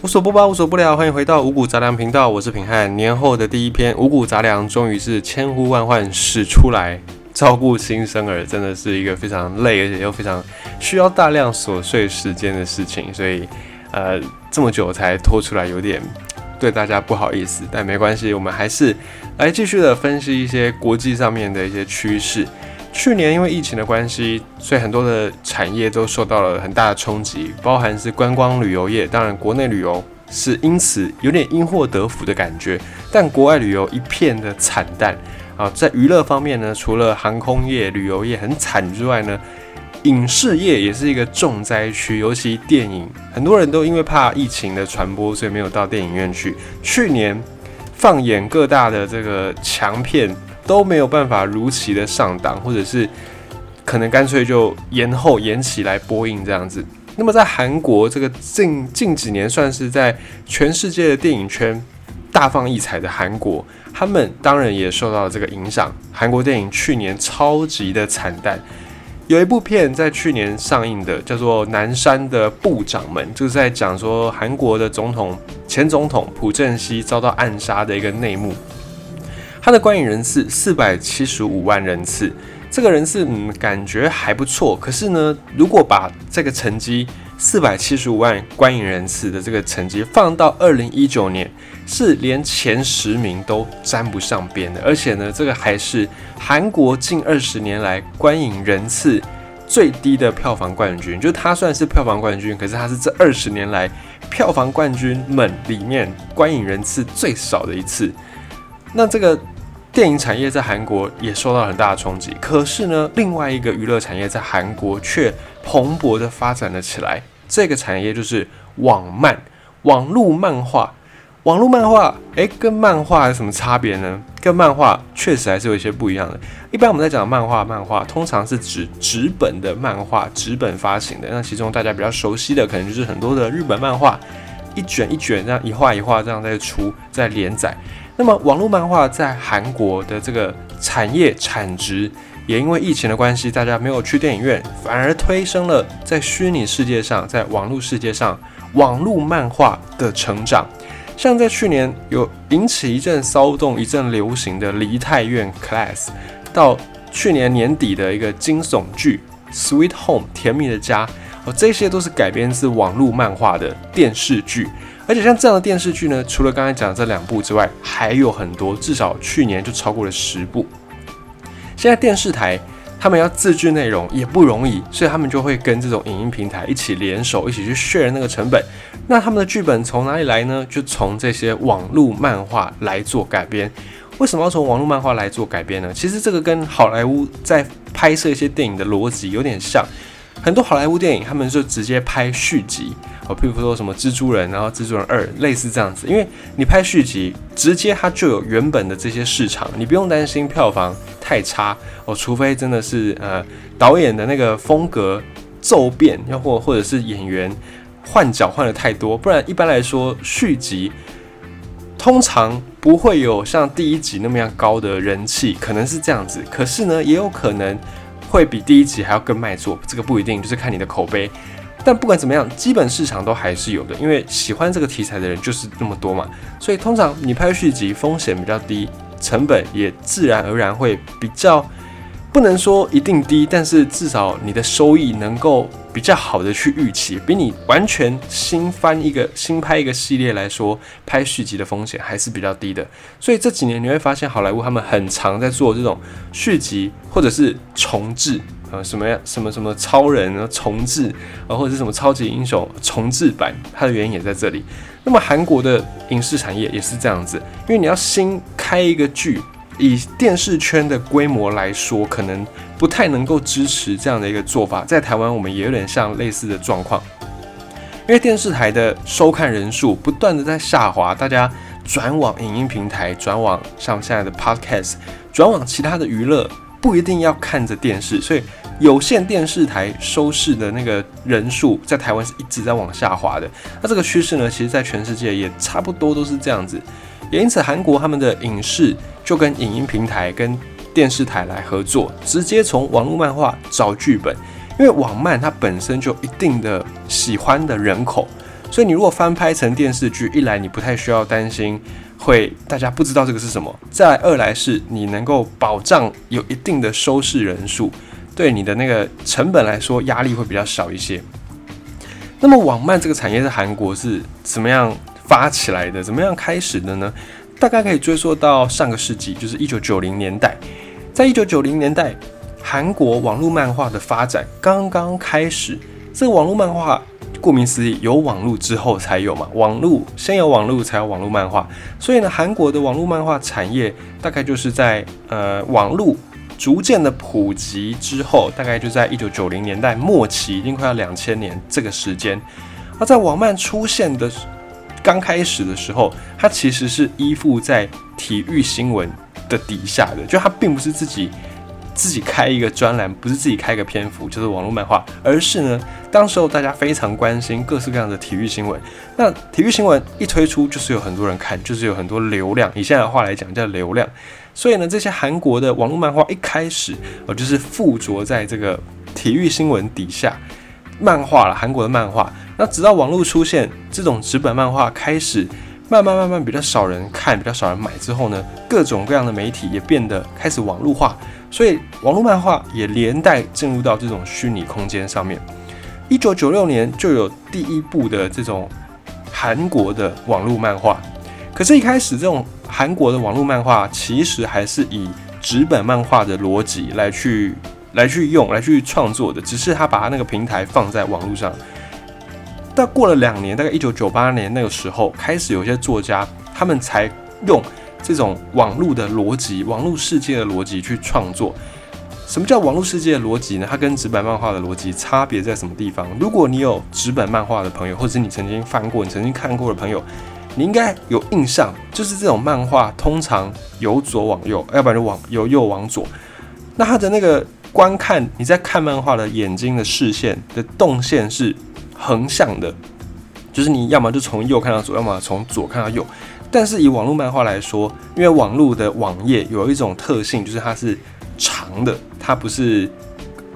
无所不包，无所不聊，欢迎回到五谷杂粮频道，我是平汉。年后的第一篇五谷杂粮，终于是千呼万唤始出来。照顾新生儿真的是一个非常累，而且又非常需要大量琐碎时间的事情，所以呃这么久才拖出来，有点对大家不好意思。但没关系，我们还是来继续的分析一些国际上面的一些趋势。去年因为疫情的关系，所以很多的产业都受到了很大的冲击，包含是观光旅游业。当然，国内旅游是因此有点因祸得福的感觉，但国外旅游一片的惨淡啊。在娱乐方面呢，除了航空业、旅游业很惨之外呢，影视业也是一个重灾区，尤其电影，很多人都因为怕疫情的传播，所以没有到电影院去。去年放眼各大的这个强片。都没有办法如期的上档，或者是可能干脆就延后延期来播映这样子。那么在韩国这个近近几年算是在全世界的电影圈大放异彩的韩国，他们当然也受到了这个影响。韩国电影去年超级的惨淡，有一部片在去年上映的，叫做《南山的部长们》，就是在讲说韩国的总统前总统朴正熙遭到暗杀的一个内幕。它的观影人次四百七十五万人次，这个人次嗯感觉还不错。可是呢，如果把这个成绩四百七十五万观影人次的这个成绩放到二零一九年，是连前十名都沾不上边的。而且呢，这个还是韩国近二十年来观影人次最低的票房冠军。就它算是票房冠军，可是它是这二十年来票房冠军们里面观影人次最少的一次。那这个。电影产业在韩国也受到很大的冲击，可是呢，另外一个娱乐产业在韩国却蓬勃的发展了起来。这个产业就是网漫、网络漫画。网络漫画，诶，跟漫画有什么差别呢？跟漫画确实还是有一些不一样的。一般我们在讲漫画，漫画通常是指纸本的漫画，纸本发行的。那其中大家比较熟悉的，可能就是很多的日本漫画，一卷一卷这样，一画一画这样在出，在连载。那么，网络漫画在韩国的这个产业产值，也因为疫情的关系，大家没有去电影院，反而推升了在虚拟世界上，在网络世界上，网络漫画的成长。像在去年有引起一阵骚动、一阵流行的《梨泰院 Class》，到去年年底的一个惊悚剧《Sweet Home》甜蜜的家，哦，这些都是改编自网络漫画的电视剧。而且像这样的电视剧呢，除了刚才讲的这两部之外，还有很多，至少去年就超过了十部。现在电视台他们要自制内容也不容易，所以他们就会跟这种影音平台一起联手，一起去削减那个成本。那他们的剧本从哪里来呢？就从这些网络漫画来做改编。为什么要从网络漫画来做改编呢？其实这个跟好莱坞在拍摄一些电影的逻辑有点像。很多好莱坞电影，他们就直接拍续集哦，譬如说什么蜘蛛人，然后蜘蛛人二，类似这样子。因为你拍续集，直接它就有原本的这些市场，你不用担心票房太差哦，除非真的是呃导演的那个风格骤变，又或或者是演员换角换的太多，不然一般来说续集通常不会有像第一集那么样高的人气，可能是这样子。可是呢，也有可能。会比第一集还要更卖座，这个不一定，就是看你的口碑。但不管怎么样，基本市场都还是有的，因为喜欢这个题材的人就是那么多嘛。所以通常你拍续集风险比较低，成本也自然而然会比较。不能说一定低，但是至少你的收益能够比较好的去预期，比你完全新翻一个新拍一个系列来说，拍续集的风险还是比较低的。所以这几年你会发现，好莱坞他们很常在做这种续集或者是重置，呃，什么呀，什么什么超人啊重置啊，或者是什么超级英雄重置版，它的原因也在这里。那么韩国的影视产业也是这样子，因为你要新开一个剧。以电视圈的规模来说，可能不太能够支持这样的一个做法。在台湾，我们也有点像类似的状况，因为电视台的收看人数不断的在下滑，大家转往影音平台，转往像现在的 Podcast，转往其他的娱乐，不一定要看着电视，所以有线电视台收视的那个人数在台湾是一直在往下滑的。那这个趋势呢，其实在全世界也差不多都是这样子。也因此，韩国他们的影视就跟影音平台、跟电视台来合作，直接从网络漫画找剧本。因为网漫它本身就一定的喜欢的人口，所以你如果翻拍成电视剧，一来你不太需要担心会大家不知道这个是什么，再二来是你能够保障有一定的收视人数，对你的那个成本来说压力会比较少一些。那么网漫这个产业在韩国是怎么样发起来的？怎么样开始的呢？大概可以追溯到上个世纪，就是一九九零年代。在一九九零年代，韩国网络漫画的发展刚刚开始。这个网络漫画，顾名思义，有网络之后才有嘛。网络先有网络，才有网络漫画。所以呢，韩国的网络漫画产业大概就是在呃网络。逐渐的普及之后，大概就在一九九零年代末期，已经快要两千年这个时间。而在网漫出现的刚开始的时候，它其实是依附在体育新闻的底下的，就它并不是自己自己开一个专栏，不是自己开一个篇幅，就是网络漫画，而是呢，当时候大家非常关心各式各样的体育新闻。那体育新闻一推出，就是有很多人看，就是有很多流量。以现在的话来讲，叫流量。所以呢，这些韩国的网络漫画一开始，呃，就是附着在这个体育新闻底下，漫画了韩国的漫画。那直到网络出现，这种纸本漫画开始慢慢慢慢比较少人看，比较少人买之后呢，各种各样的媒体也变得开始网络化，所以网络漫画也连带进入到这种虚拟空间上面。一九九六年就有第一部的这种韩国的网络漫画，可是，一开始这种。韩国的网络漫画其实还是以纸本漫画的逻辑来去来去用来去创作的，只是他把他那个平台放在网络上。但过了两年，大概一九九八年那个时候，开始有些作家他们才用这种网络的逻辑、网络世界的逻辑去创作。什么叫网络世界的逻辑呢？它跟纸本漫画的逻辑差别在什么地方？如果你有纸本漫画的朋友，或者是你曾经翻过、你曾经看过的朋友。你应该有印象，就是这种漫画通常由左往右，要不然就往由右往左。那它的那个观看，你在看漫画的眼睛的视线的动线是横向的，就是你要么就从右看到左，要么从左看到右。但是以网络漫画来说，因为网络的网页有一种特性，就是它是长的，它不是，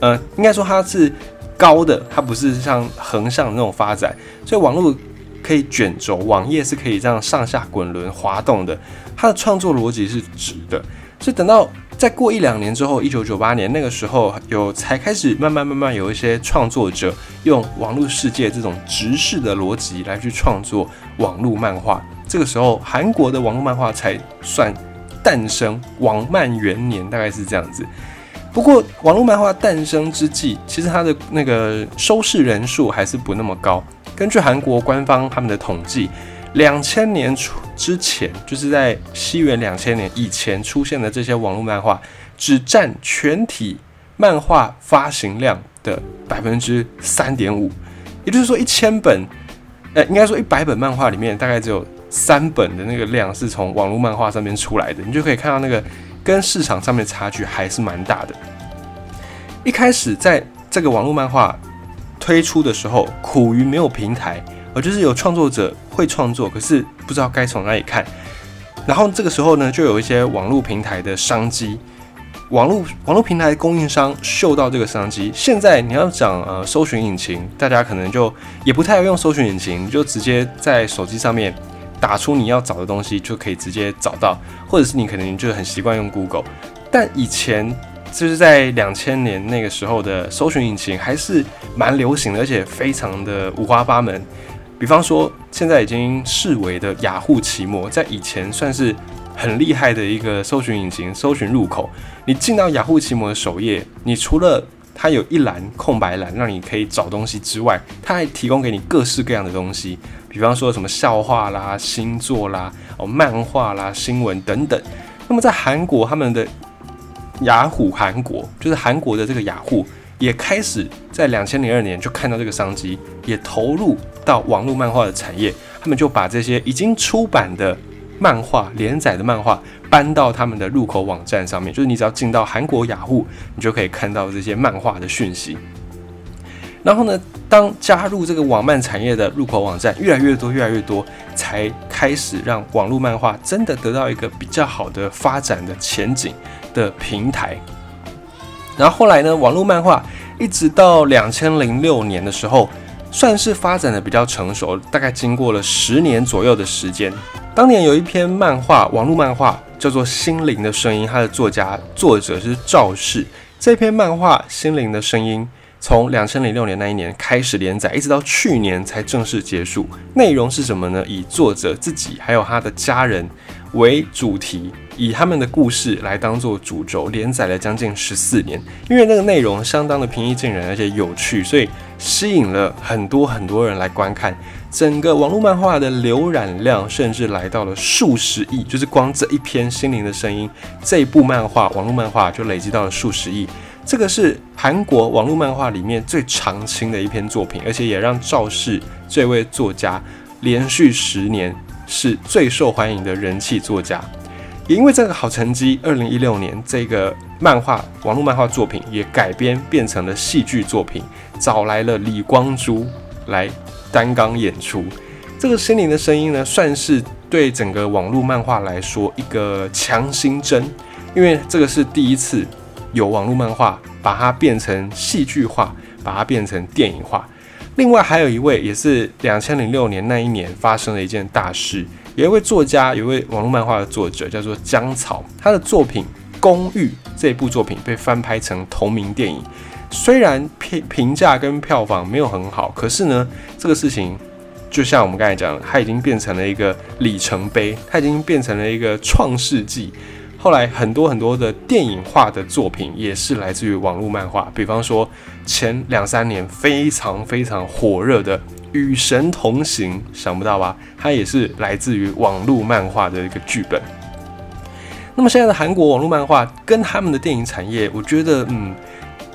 呃，应该说它是高的，它不是像横向的那种发展，所以网络。可以卷轴，网页是可以这样上下滚轮滑动的。它的创作逻辑是直的，所以等到再过一两年之后，一九九八年那个时候，有才开始慢慢慢慢有一些创作者用网络世界这种直视的逻辑来去创作网络漫画。这个时候，韩国的网络漫画才算诞生。网漫元年大概是这样子。不过，网络漫画诞生之际，其实它的那个收视人数还是不那么高。根据韩国官方他们的统计，两千年初之前，就是在西元两千年以前出现的这些网络漫画，只占全体漫画发行量的百分之三点五。也就是说，一千本，呃，应该说一百本漫画里面，大概只有三本的那个量是从网络漫画上面出来的。你就可以看到那个跟市场上面差距还是蛮大的。一开始在这个网络漫画。推出的时候苦于没有平台，而就是有创作者会创作，可是不知道该从哪里看。然后这个时候呢，就有一些网络平台的商机，网络网络平台供应商嗅到这个商机。现在你要讲呃搜寻引擎，大家可能就也不太用搜寻引擎，你就直接在手机上面打出你要找的东西，就可以直接找到，或者是你可能就很习惯用 Google，但以前。就是在两千年那个时候的搜寻引擎还是蛮流行的，而且非常的五花八门。比方说，现在已经视为的雅虎奇摩，在以前算是很厉害的一个搜寻引擎，搜寻入口。你进到雅虎奇摩的首页，你除了它有一栏空白栏让你可以找东西之外，它还提供给你各式各样的东西，比方说什么笑话啦、星座啦、哦漫画啦、新闻等等。那么在韩国，他们的雅虎韩国就是韩国的这个雅虎，也开始在两千零二年就看到这个商机，也投入到网络漫画的产业。他们就把这些已经出版的漫画、连载的漫画搬到他们的入口网站上面，就是你只要进到韩国雅虎，你就可以看到这些漫画的讯息。然后呢，当加入这个网漫产业的入口网站越来越多、越来越多，才开始让网络漫画真的得到一个比较好的发展的前景。的平台，然后后来呢？网络漫画一直到两千零六年的时候，算是发展的比较成熟，大概经过了十年左右的时间。当年有一篇漫画，网络漫画叫做《心灵的声音》，它的作家作者是赵氏。这篇漫画《心灵的声音》从两千零六年那一年开始连载，一直到去年才正式结束。内容是什么呢？以作者自己还有他的家人为主题。以他们的故事来当做主轴，连载了将近十四年。因为那个内容相当的平易近人，而且有趣，所以吸引了很多很多人来观看。整个网络漫画的浏览量甚至来到了数十亿，就是光这一篇《心灵的声音》这一部漫画，网络漫画就累积到了数十亿。这个是韩国网络漫画里面最长青的一篇作品，而且也让赵氏这位作家连续十年是最受欢迎的人气作家。也因为这个好成绩，二零一六年这个漫画网络漫画作品也改编变成了戏剧作品，找来了李光洙来担纲演出。这个心灵的声音呢，算是对整个网络漫画来说一个强心针，因为这个是第一次有网络漫画把它变成戏剧化，把它变成电影化。另外还有一位，也是两千零六年那一年发生了一件大事。有一位作家，有一位网络漫画的作者，叫做江草。他的作品《公寓》这部作品被翻拍成同名电影，虽然评评价跟票房没有很好，可是呢，这个事情就像我们刚才讲，它已经变成了一个里程碑，它已经变成了一个创世纪。后来很多很多的电影化的作品也是来自于网络漫画，比方说前两三年非常非常火热的。与神同行，想不到吧？它也是来自于网络漫画的一个剧本。那么现在的韩国网络漫画跟他们的电影产业，我觉得嗯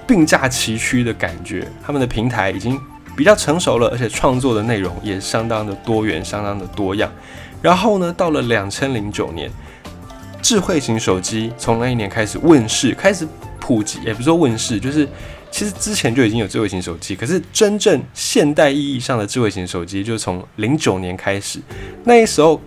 并驾齐驱的感觉。他们的平台已经比较成熟了，而且创作的内容也相当的多元，相当的多样。然后呢，到了两千零九年，智慧型手机从那一年开始问世，开始普及，也不是说问世，就是。其实之前就已经有智慧型手机，可是真正现代意义上的智慧型手机，就是从零九年开始。那时候，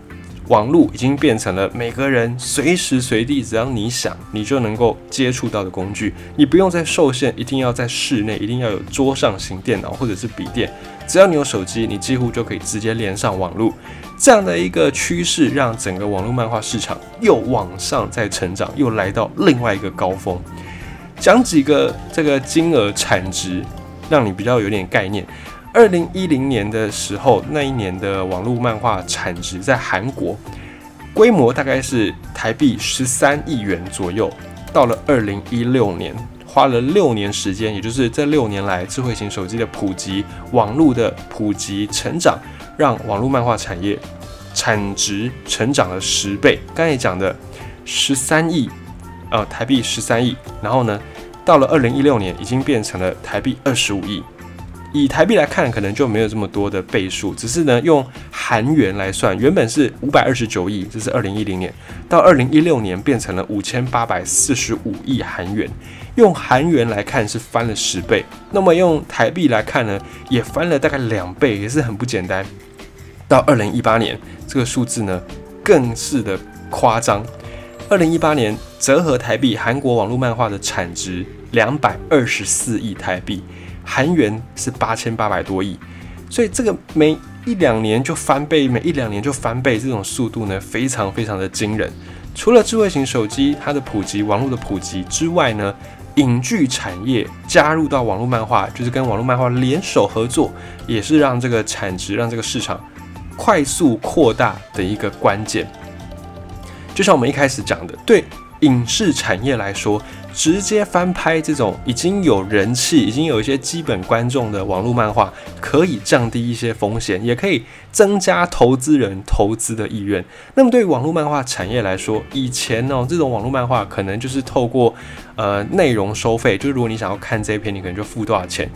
网络已经变成了每个人随时随地，只要你想，你就能够接触到的工具。你不用再受限，一定要在室内，一定要有桌上型电脑或者是笔电。只要你有手机，你几乎就可以直接连上网络。这样的一个趋势，让整个网络漫画市场又往上在成长，又来到另外一个高峰。讲几个这个金额产值，让你比较有点概念。二零一零年的时候，那一年的网络漫画产值在韩国规模大概是台币十三亿元左右。到了二零一六年，花了六年时间，也就是这六年来，智慧型手机的普及、网络的普及成长，让网络漫画产业产值成长了十倍。刚才讲的十三亿。呃，台币十三亿，然后呢，到了二零一六年，已经变成了台币二十五亿。以台币来看，可能就没有这么多的倍数，只是呢，用韩元来算，原本是五百二十九亿，这是二零一零年，到二零一六年变成了五千八百四十五亿韩元。用韩元来看是翻了十倍，那么用台币来看呢，也翻了大概两倍，也是很不简单。到二零一八年，这个数字呢，更是的夸张。二零一八年折合台币，韩国网络漫画的产值两百二十四亿台币，韩元是八千八百多亿，所以这个每一两年就翻倍，每一两年就翻倍，这种速度呢非常非常的惊人。除了智慧型手机它的普及，网络的普及之外呢，影剧产业加入到网络漫画，就是跟网络漫画联手合作，也是让这个产值让这个市场快速扩大的一个关键。就像我们一开始讲的，对影视产业来说，直接翻拍这种已经有人气、已经有一些基本观众的网络漫画，可以降低一些风险，也可以增加投资人投资的意愿。那么，对于网络漫画产业来说，以前呢，这种网络漫画可能就是透过呃内容收费，就是如果你想要看这一篇，你可能就付多少钱。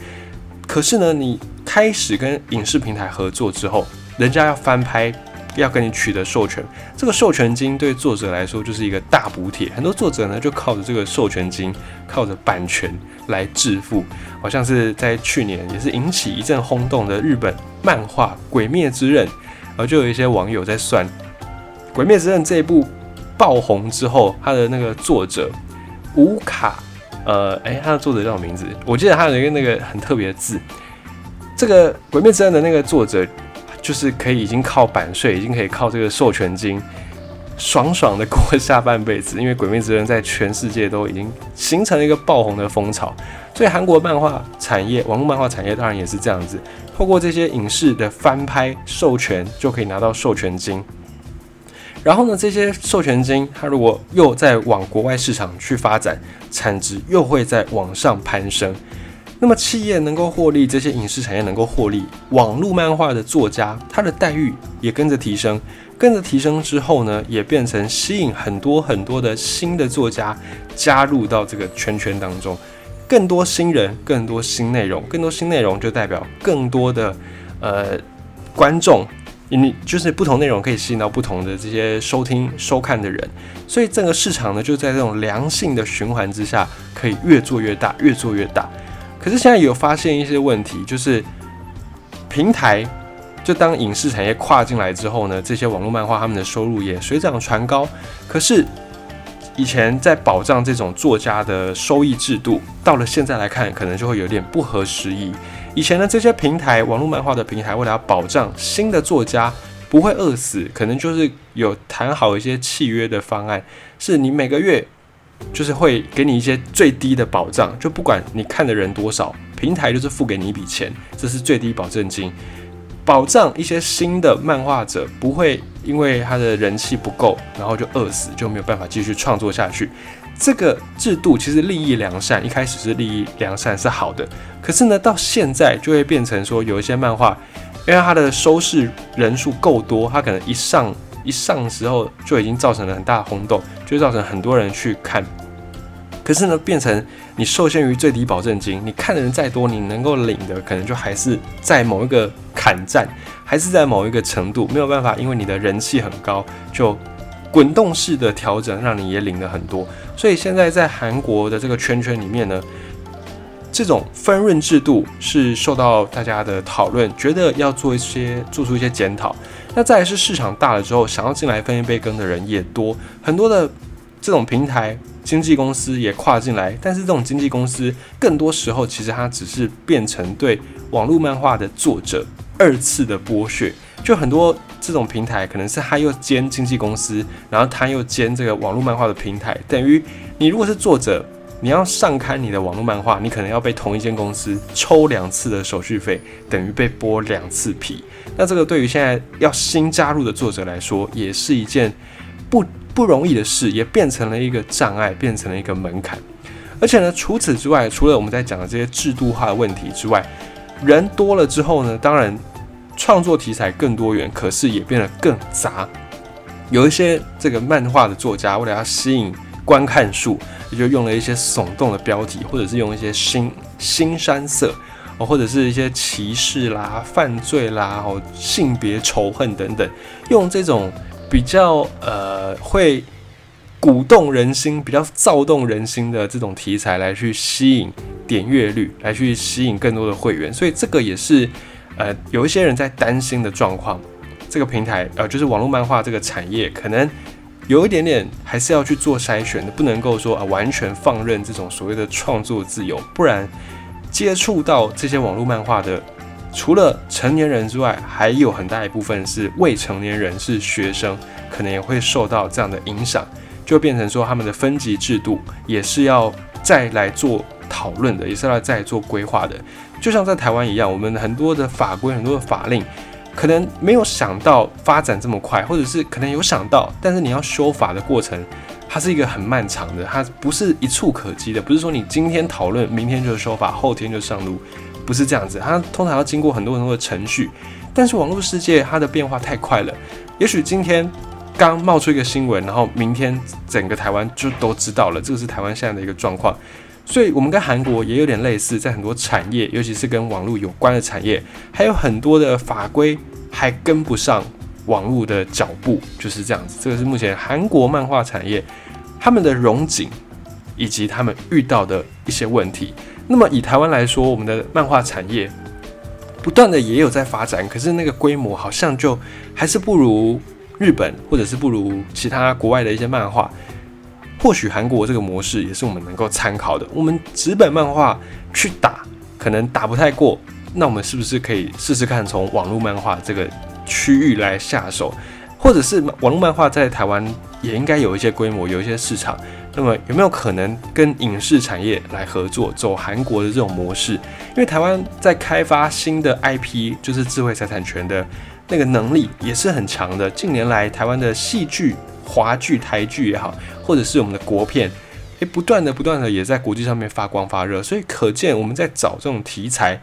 可是呢，你开始跟影视平台合作之后，人家要翻拍。要跟你取得授权，这个授权金对作者来说就是一个大补贴。很多作者呢就靠着这个授权金，靠着版权来致富。好像是在去年也是引起一阵轰动的日本漫画《鬼灭之刃》，而就有一些网友在算，《鬼灭之刃》这一部爆红之后，他的那个作者无卡，呃，哎，他的作者叫什么名字？我记得他有一个那个很特别的字，这个《鬼灭之刃》的那个作者，就是可以已经靠版税，已经可以靠这个授权金，爽爽的过下半辈子。因为《鬼灭之刃》在全世界都已经形成了一个爆红的风潮，所以韩国漫画产业、网络漫画产业当然也是这样子，透过这些影视的翻拍授权，就可以拿到授权金。然后呢，这些授权金，它如果又在往国外市场去发展，产值又会在往上攀升。那么企业能够获利，这些影视产业能够获利，网络漫画的作家他的待遇也跟着提升，跟着提升之后呢，也变成吸引很多很多的新的作家加入到这个圈圈当中，更多新人，更多新内容，更多新内容就代表更多的呃观众。你就是不同内容可以吸引到不同的这些收听收看的人，所以整个市场呢就在这种良性的循环之下，可以越做越大，越做越大。可是现在有发现一些问题，就是平台就当影视产业跨进来之后呢，这些网络漫画他们的收入也水涨船高。可是以前在保障这种作家的收益制度，到了现在来看，可能就会有点不合时宜。以前呢，这些平台网络漫画的平台，为了要保障新的作家不会饿死，可能就是有谈好一些契约的方案，是你每个月就是会给你一些最低的保障，就不管你看的人多少，平台就是付给你一笔钱，这是最低保证金，保障一些新的漫画者不会因为他的人气不够，然后就饿死，就没有办法继续创作下去。这个制度其实利益良善，一开始是利益良善是好的，可是呢，到现在就会变成说，有一些漫画，因为它的收视人数够多，它可能一上一上时候就已经造成了很大的轰动，就造成很多人去看。可是呢，变成你受限于最低保证金，你看的人再多，你能够领的可能就还是在某一个坎站，还是在某一个程度，没有办法，因为你的人气很高就。滚动式的调整，让你也领了很多。所以现在在韩国的这个圈圈里面呢，这种分润制度是受到大家的讨论，觉得要做一些做出一些检讨。那再来是市场大了之后，想要进来分一杯羹的人也多，很多的这种平台经纪公司也跨进来。但是这种经纪公司更多时候其实它只是变成对网络漫画的作者二次的剥削，就很多。这种平台可能是他又兼经纪公司，然后他又兼这个网络漫画的平台，等于你如果是作者，你要上刊你的网络漫画，你可能要被同一间公司抽两次的手续费，等于被剥两次皮。那这个对于现在要新加入的作者来说，也是一件不不容易的事，也变成了一个障碍，变成了一个门槛。而且呢，除此之外，除了我们在讲的这些制度化的问题之外，人多了之后呢，当然。创作题材更多元，可是也变得更杂。有一些这个漫画的作家，为了要吸引观看数，也就用了一些耸动的标题，或者是用一些新新山色哦，或者是一些歧视啦、犯罪啦、哦性别仇恨等等，用这种比较呃会鼓动人心、比较躁动人心的这种题材来去吸引点阅率，来去吸引更多的会员。所以这个也是。呃，有一些人在担心的状况，这个平台呃，就是网络漫画这个产业，可能有一点点还是要去做筛选的，不能够说啊完全放任这种所谓的创作自由，不然接触到这些网络漫画的，除了成年人之外，还有很大一部分是未成年人，是学生，可能也会受到这样的影响，就变成说他们的分级制度也是要再来做讨论的，也是要再做规划的。就像在台湾一样，我们很多的法规、很多的法令，可能没有想到发展这么快，或者是可能有想到，但是你要修法的过程，它是一个很漫长的，它不是一触可及的，不是说你今天讨论，明天就修法，后天就上路，不是这样子，它通常要经过很多很多的程序。但是网络世界它的变化太快了，也许今天刚冒出一个新闻，然后明天整个台湾就都知道了，这个是台湾现在的一个状况。所以，我们跟韩国也有点类似，在很多产业，尤其是跟网络有关的产业，还有很多的法规还跟不上网络的脚步，就是这样子。这个是目前韩国漫画产业他们的荣景，以及他们遇到的一些问题。那么，以台湾来说，我们的漫画产业不断的也有在发展，可是那个规模好像就还是不如日本，或者是不如其他国外的一些漫画。或许韩国这个模式也是我们能够参考的。我们纸本漫画去打，可能打不太过，那我们是不是可以试试看从网络漫画这个区域来下手，或者是网络漫画在台湾也应该有一些规模，有一些市场。那么有没有可能跟影视产业来合作，走韩国的这种模式？因为台湾在开发新的 IP，就是智慧财产权的那个能力也是很强的。近年来，台湾的戏剧、华剧、台剧也好，或者是我们的国片，诶，不断的、不断的也在国际上面发光发热。所以可见，我们在找这种题材，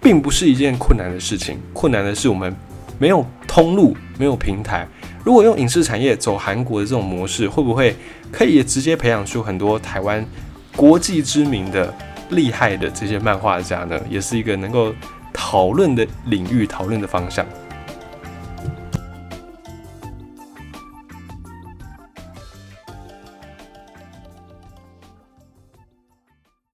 并不是一件困难的事情。困难的是我们没有通路，没有平台。如果用影视产业走韩国的这种模式，会不会可以直接培养出很多台湾国际知名的厉害的这些漫画家呢？也是一个能够讨论的领域、讨论的方向。